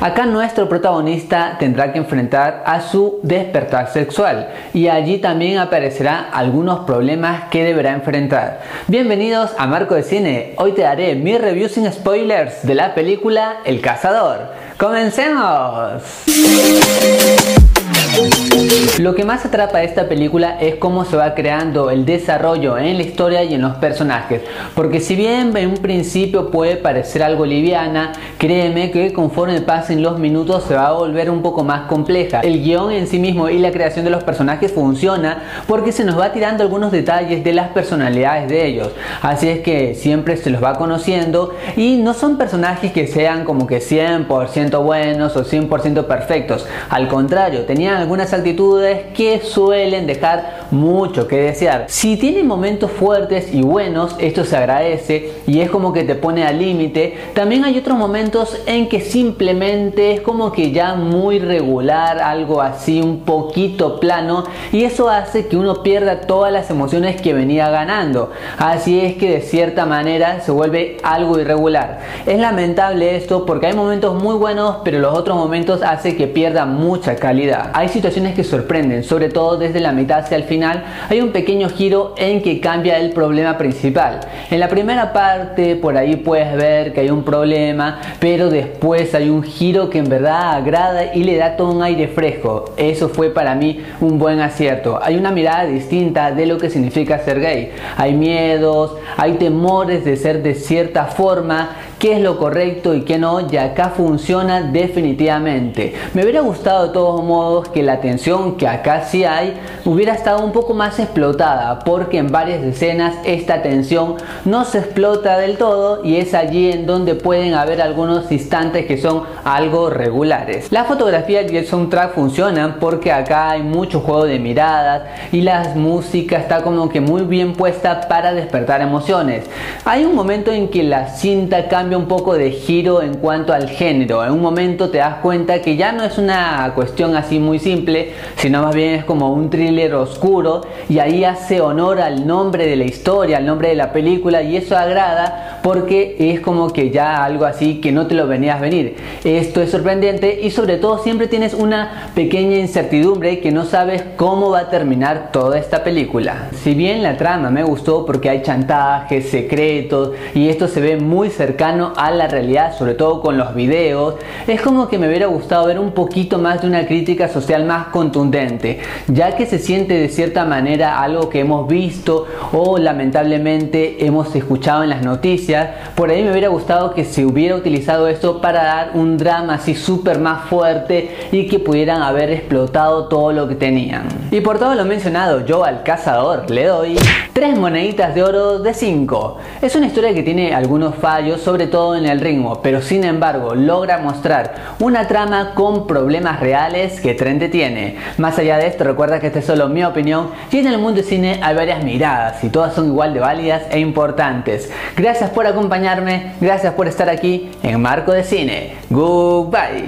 Acá nuestro protagonista tendrá que enfrentar a su despertar sexual y allí también aparecerán algunos problemas que deberá enfrentar. Bienvenidos a Marco de Cine, hoy te daré mi review sin spoilers de la película El Cazador. ¡Comencemos! Lo que más atrapa a esta película es cómo se va creando el desarrollo en la historia y en los personajes, porque si bien en un principio puede parecer algo liviana, créeme que conforme pasen los minutos se va a volver un poco más compleja. El guion en sí mismo y la creación de los personajes funciona porque se nos va tirando algunos detalles de las personalidades de ellos, así es que siempre se los va conociendo y no son personajes que sean como que 100% buenos o 100% perfectos, al contrario, tenían algunas actitudes que suelen dejar mucho que desear. Si tiene momentos fuertes y buenos, esto se agradece y es como que te pone al límite. También hay otros momentos en que simplemente es como que ya muy regular, algo así un poquito plano y eso hace que uno pierda todas las emociones que venía ganando. Así es que de cierta manera se vuelve algo irregular. Es lamentable esto porque hay momentos muy buenos, pero los otros momentos hace que pierda mucha calidad. Hay situaciones que sorprenden sobre todo desde la mitad hacia el final, hay un pequeño giro en que cambia el problema principal. En la primera parte por ahí puedes ver que hay un problema, pero después hay un giro que en verdad agrada y le da todo un aire fresco. Eso fue para mí un buen acierto. Hay una mirada distinta de lo que significa ser gay. Hay miedos, hay temores de ser de cierta forma qué es lo correcto y qué no, y acá funciona definitivamente. Me hubiera gustado de todos modos que la tensión que acá sí hay hubiera estado un poco más explotada, porque en varias escenas esta tensión no se explota del todo y es allí en donde pueden haber algunos instantes que son algo regulares. La fotografía y el soundtrack funcionan porque acá hay mucho juego de miradas y la música está como que muy bien puesta para despertar emociones. Hay un momento en que la cinta cambia un poco de giro en cuanto al género. En un momento te das cuenta que ya no es una cuestión así muy simple, sino más bien es como un thriller oscuro y ahí hace honor al nombre de la historia, al nombre de la película y eso agrada porque es como que ya algo así que no te lo venías venir. Esto es sorprendente y sobre todo siempre tienes una pequeña incertidumbre que no sabes cómo va a terminar toda esta película. Si bien la trama me gustó porque hay chantajes, secretos y esto se ve muy cercano a la realidad, sobre todo con los videos, es como que me hubiera gustado ver un poquito más de una crítica social más contundente, ya que se siente de cierta manera algo que hemos visto o lamentablemente hemos escuchado en las noticias. Por ahí me hubiera gustado que se hubiera utilizado esto para dar un drama así súper más fuerte y que pudieran haber explotado todo lo que tenían. Y por todo lo mencionado, yo al cazador le doy 3 moneditas de oro de 5. Es una historia que tiene algunos fallos, sobre todo en el ritmo, pero sin embargo logra mostrar una trama con problemas reales que Trente tiene. Más allá de esto, recuerda que esta es solo mi opinión y en el mundo del cine hay varias miradas y todas son igual de válidas e importantes. Gracias por acompañarme, gracias por estar aquí en Marco de Cine. Goodbye.